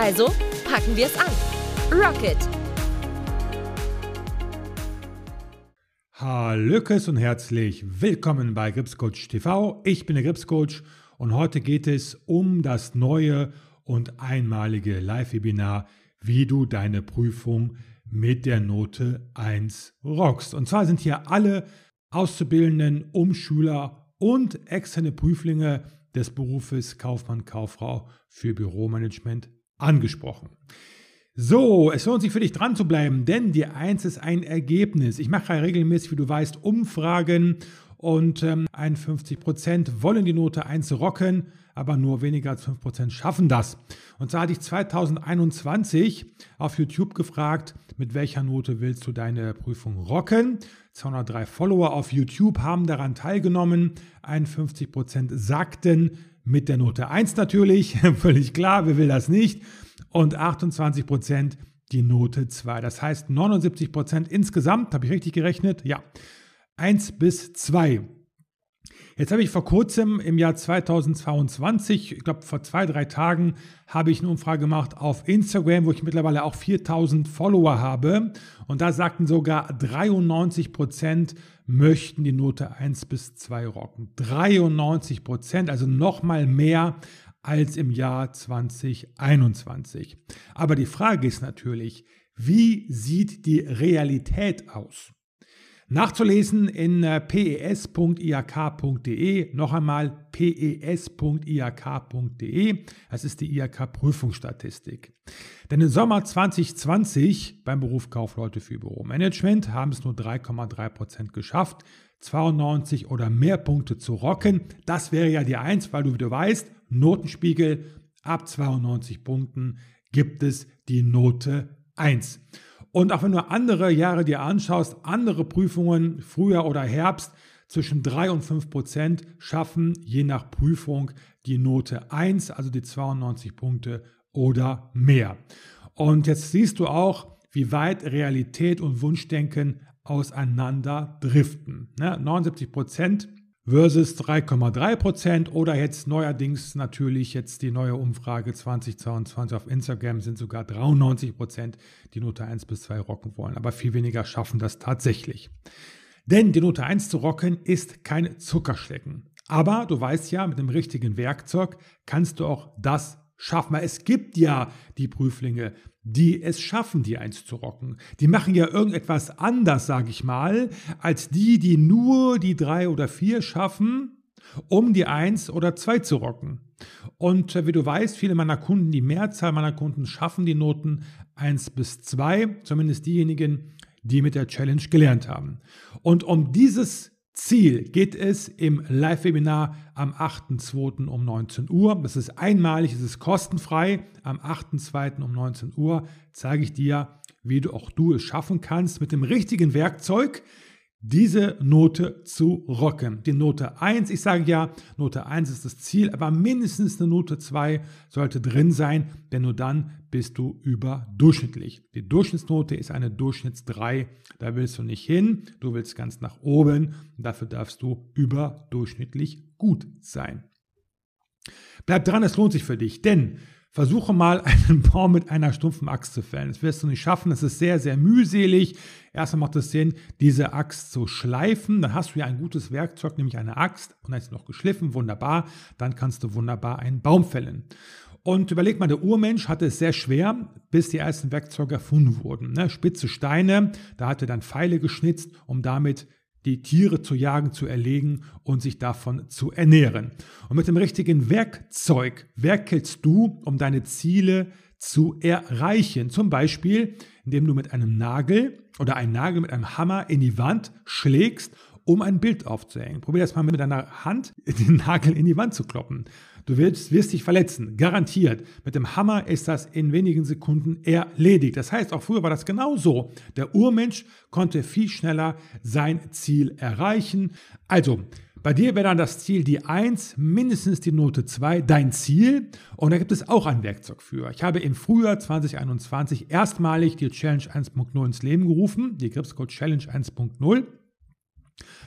Also packen wir es an. Rocket! Hallöckes und herzlich willkommen bei Gripscoach TV. Ich bin der Gripscoach und heute geht es um das neue und einmalige Live-Webinar wie du deine Prüfung mit der Note 1 rockst. Und zwar sind hier alle Auszubildenden, Umschüler und externe Prüflinge des Berufes Kaufmann, Kauffrau für Büromanagement angesprochen. So, es lohnt sich für dich dran zu bleiben, denn die 1 ist ein Ergebnis. Ich mache regelmäßig, wie du weißt, Umfragen und ähm, 51 Prozent wollen die Note 1 rocken, aber nur weniger als 5 Prozent schaffen das. Und zwar hatte ich 2021 auf YouTube gefragt, mit welcher Note willst du deine Prüfung rocken? 203 Follower auf YouTube haben daran teilgenommen. 51 Prozent sagten mit der Note 1 natürlich, völlig klar, wer will das nicht? Und 28 Prozent die Note 2. Das heißt 79 Prozent insgesamt, habe ich richtig gerechnet? Ja. 1 bis 2. Jetzt habe ich vor kurzem im Jahr 2022, ich glaube vor zwei, drei Tagen, habe ich eine Umfrage gemacht auf Instagram, wo ich mittlerweile auch 4000 Follower habe. Und da sagten sogar 93 Prozent möchten die Note 1 bis 2 rocken. 93 Prozent, also nochmal mehr als im Jahr 2021. Aber die Frage ist natürlich, wie sieht die Realität aus? Nachzulesen in äh, pes.iak.de, noch einmal pes.iak.de, das ist die IAK-Prüfungsstatistik. Denn im Sommer 2020 beim Beruf Kaufleute für Büromanagement haben es nur 3,3 Prozent geschafft, 92 oder mehr Punkte zu rocken. Das wäre ja die 1, weil du, wie du weißt, Notenspiegel ab 92 Punkten gibt es die Note 1. Und auch wenn du andere Jahre dir anschaust, andere Prüfungen, Frühjahr oder Herbst, zwischen 3 und 5 Prozent schaffen je nach Prüfung die Note 1, also die 92 Punkte oder mehr. Und jetzt siehst du auch, wie weit Realität und Wunschdenken auseinander driften. 79 Prozent versus 3,3 Prozent oder jetzt neuerdings natürlich jetzt die neue Umfrage 2022 auf Instagram sind sogar 93 Prozent, die Note 1 bis 2 rocken wollen, aber viel weniger schaffen das tatsächlich. Denn die Note 1 zu rocken ist kein Zuckerschlecken. Aber du weißt ja, mit dem richtigen Werkzeug kannst du auch das schaffen. Es gibt ja die Prüflinge, die es schaffen, die eins zu rocken. Die machen ja irgendetwas anders, sage ich mal, als die, die nur die drei oder vier schaffen, um die eins oder zwei zu rocken. Und äh, wie du weißt, viele meiner Kunden, die Mehrzahl meiner Kunden schaffen die Noten eins bis zwei, zumindest diejenigen, die mit der Challenge gelernt haben. Und um dieses Ziel geht es im Live-Webinar am 8.2. um 19 Uhr. Das ist einmalig, es ist kostenfrei. Am 8.2. um 19 Uhr zeige ich dir, wie du auch du es schaffen kannst, mit dem richtigen Werkzeug diese Note zu rocken. Die Note 1, ich sage ja, Note 1 ist das Ziel, aber mindestens eine Note 2 sollte drin sein, denn nur dann bist du überdurchschnittlich. Die Durchschnittsnote ist eine Durchschnitts 3, da willst du nicht hin, du willst ganz nach oben, dafür darfst du überdurchschnittlich gut sein. Bleib dran, es lohnt sich für dich, denn Versuche mal einen Baum mit einer stumpfen Axt zu fällen. Das wirst du nicht schaffen. Das ist sehr, sehr mühselig. Erstmal macht es Sinn, diese Axt zu schleifen. Dann hast du ja ein gutes Werkzeug, nämlich eine Axt. Und dann ist sie noch geschliffen. Wunderbar. Dann kannst du wunderbar einen Baum fällen. Und überleg mal, der Urmensch hatte es sehr schwer, bis die ersten Werkzeuge erfunden wurden. Ne? Spitze Steine, da hat er dann Pfeile geschnitzt, um damit die Tiere zu jagen, zu erlegen und sich davon zu ernähren. Und mit dem richtigen Werkzeug werkelst du, um deine Ziele zu erreichen. Zum Beispiel, indem du mit einem Nagel oder einen Nagel mit einem Hammer in die Wand schlägst um ein Bild aufzuhängen. Probier das mal mit deiner Hand den Nagel in die Wand zu kloppen. Du wirst, wirst dich verletzen, garantiert. Mit dem Hammer ist das in wenigen Sekunden erledigt. Das heißt, auch früher war das genauso. Der Urmensch konnte viel schneller sein Ziel erreichen. Also, bei dir wäre dann das Ziel die 1, mindestens die Note 2, dein Ziel. Und da gibt es auch ein Werkzeug für. Ich habe im Frühjahr 2021 erstmalig die Challenge 1.0 ins Leben gerufen, die Gripscode Challenge 1.0.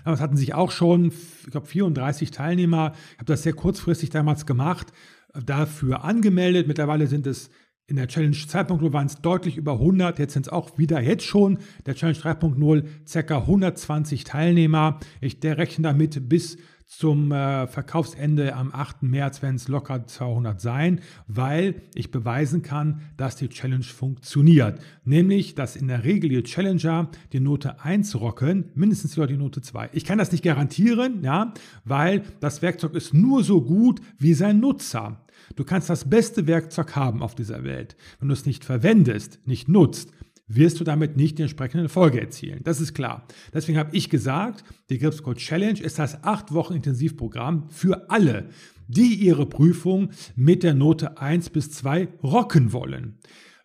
Damals hatten sich auch schon, ich glaube, 34 Teilnehmer. Ich habe das sehr kurzfristig damals gemacht, dafür angemeldet. Mittlerweile sind es in der Challenge 2.0 waren es deutlich über 100, jetzt sind es auch wieder jetzt schon der Challenge 3.0 ca. 120 Teilnehmer. Ich rechne damit bis zum äh, Verkaufsende am 8. März werden es locker 200 sein, weil ich beweisen kann, dass die Challenge funktioniert. Nämlich, dass in der Regel die Challenger die Note 1 rocken, mindestens sogar die Note 2. Ich kann das nicht garantieren, ja, weil das Werkzeug ist nur so gut wie sein Nutzer. Du kannst das beste Werkzeug haben auf dieser Welt. Wenn du es nicht verwendest, nicht nutzt, wirst du damit nicht die entsprechenden Erfolge erzielen. Das ist klar. Deswegen habe ich gesagt, die Gripscode Challenge ist das 8 Wochen Intensivprogramm für alle, die ihre Prüfung mit der Note 1 bis 2 rocken wollen.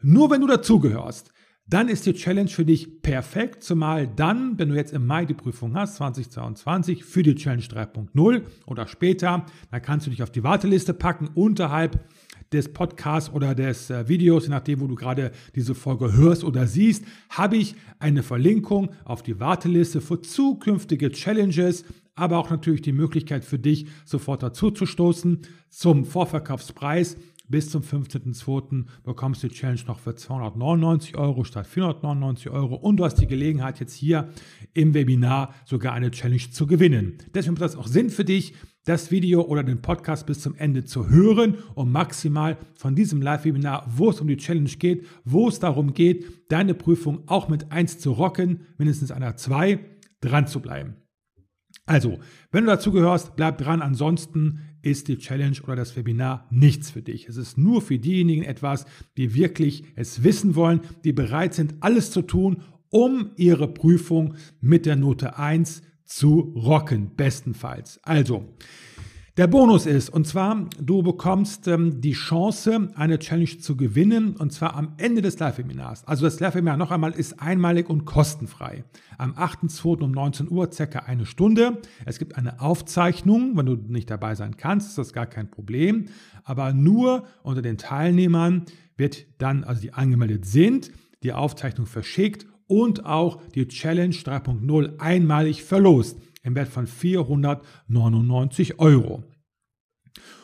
Nur wenn du dazugehörst, dann ist die Challenge für dich perfekt, zumal dann, wenn du jetzt im Mai die Prüfung hast, 2022, für die Challenge 3.0 oder später, dann kannst du dich auf die Warteliste packen unterhalb des Podcasts oder des äh, Videos, je nachdem, wo du gerade diese Folge hörst oder siehst, habe ich eine Verlinkung auf die Warteliste für zukünftige Challenges, aber auch natürlich die Möglichkeit für dich, sofort dazu zu stoßen zum Vorverkaufspreis. Bis zum 15.02. bekommst du die Challenge noch für 299 Euro statt 499 Euro und du hast die Gelegenheit, jetzt hier im Webinar sogar eine Challenge zu gewinnen. Deswegen macht das auch Sinn für dich, das Video oder den Podcast bis zum Ende zu hören, um maximal von diesem Live-Webinar, wo es um die Challenge geht, wo es darum geht, deine Prüfung auch mit 1 zu rocken, mindestens einer 2, dran zu bleiben. Also, wenn du dazu gehörst, bleib dran. Ansonsten ist die Challenge oder das Webinar nichts für dich. Es ist nur für diejenigen etwas, die wirklich es wissen wollen, die bereit sind, alles zu tun, um ihre Prüfung mit der Note 1 zu rocken, bestenfalls. Also, der Bonus ist, und zwar, du bekommst ähm, die Chance, eine Challenge zu gewinnen, und zwar am Ende des Live-Webinars. Also das Live-Webinar noch einmal ist einmalig und kostenfrei. Am 8.2. um 19 Uhr, circa eine Stunde. Es gibt eine Aufzeichnung, wenn du nicht dabei sein kannst, ist das gar kein Problem. Aber nur unter den Teilnehmern wird dann, also die angemeldet sind, die Aufzeichnung verschickt und auch die Challenge 3.0 einmalig verlost im Wert von 499 Euro.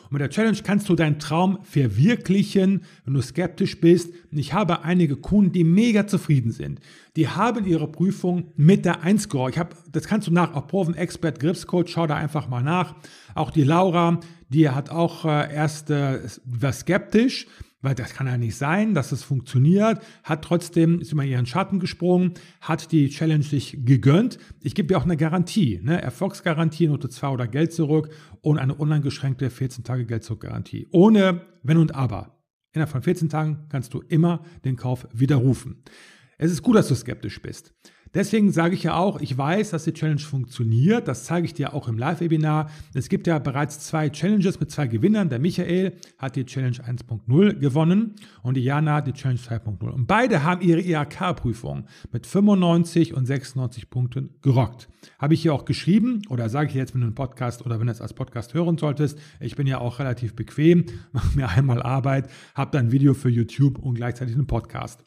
Und mit der Challenge kannst du deinen Traum verwirklichen, wenn du skeptisch bist. Ich habe einige Kunden, die mega zufrieden sind. Die haben ihre Prüfung mit der 1 Score. Ich habe, das kannst du nach auf Proven Expert Grips Coach, schau da einfach mal nach. Auch die Laura, die hat auch äh, erst äh, war skeptisch, weil das kann ja nicht sein, dass es funktioniert, hat trotzdem, ist über ihren Schatten gesprungen, hat die Challenge sich gegönnt. Ich gebe dir auch eine Garantie, ne? Erfolgsgarantie, Note 2 oder Geld zurück und eine uneingeschränkte 14 Tage Geld zurück Garantie. Ohne Wenn und Aber. Innerhalb von 14 Tagen kannst du immer den Kauf widerrufen. Es ist gut, dass du skeptisch bist. Deswegen sage ich ja auch, ich weiß, dass die Challenge funktioniert. Das zeige ich dir auch im Live-Webinar. Es gibt ja bereits zwei Challenges mit zwei Gewinnern. Der Michael hat die Challenge 1.0 gewonnen und die Jana die Challenge 2.0. Und beide haben ihre IHK-Prüfung mit 95 und 96 Punkten gerockt. Habe ich hier auch geschrieben oder sage ich jetzt, du einen Podcast oder wenn du es als Podcast hören solltest. Ich bin ja auch relativ bequem, mache mir einmal Arbeit, habe dann ein Video für YouTube und gleichzeitig einen Podcast.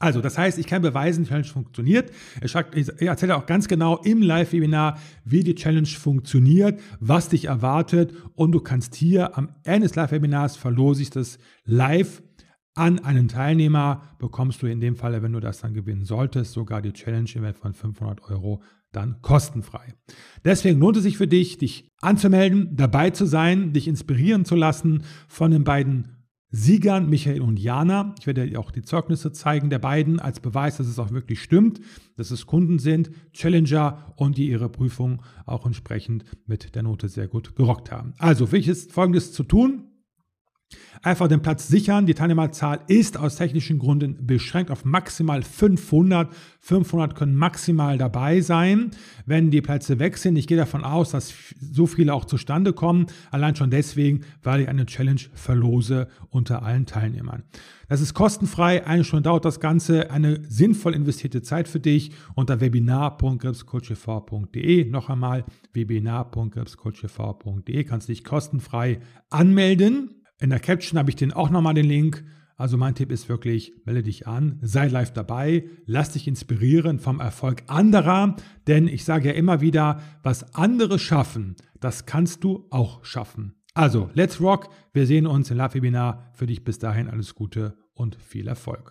Also, das heißt, ich kann beweisen, die Challenge funktioniert. Ich erzähle auch ganz genau im Live-Webinar, wie die Challenge funktioniert, was dich erwartet und du kannst hier am Ende des Live-Webinars verlose ich das live an einen Teilnehmer, bekommst du in dem Falle, wenn du das dann gewinnen solltest, sogar die Challenge im Wert von 500 Euro dann kostenfrei. Deswegen lohnt es sich für dich, dich anzumelden, dabei zu sein, dich inspirieren zu lassen von den beiden Siegern, Michael und Jana. Ich werde dir auch die Zeugnisse zeigen der beiden als Beweis, dass es auch wirklich stimmt, dass es Kunden sind, Challenger und die ihre Prüfung auch entsprechend mit der Note sehr gut gerockt haben. Also, für dich ist Folgendes zu tun. Einfach den Platz sichern. Die Teilnehmerzahl ist aus technischen Gründen beschränkt auf maximal 500. 500 können maximal dabei sein, wenn die Plätze weg sind. Ich gehe davon aus, dass so viele auch zustande kommen. Allein schon deswegen, weil ich eine Challenge verlose unter allen Teilnehmern. Das ist kostenfrei. Eine Stunde dauert das Ganze. Eine sinnvoll investierte Zeit für dich unter webinar.gripscoachtv.de. Noch einmal webinar.gripscoachtv.de. Kannst dich kostenfrei anmelden. In der Caption habe ich den auch nochmal den Link. Also mein Tipp ist wirklich, melde dich an, sei live dabei, lass dich inspirieren vom Erfolg anderer, denn ich sage ja immer wieder, was andere schaffen, das kannst du auch schaffen. Also, let's rock, wir sehen uns im Live-Webinar. Für dich bis dahin alles Gute und viel Erfolg.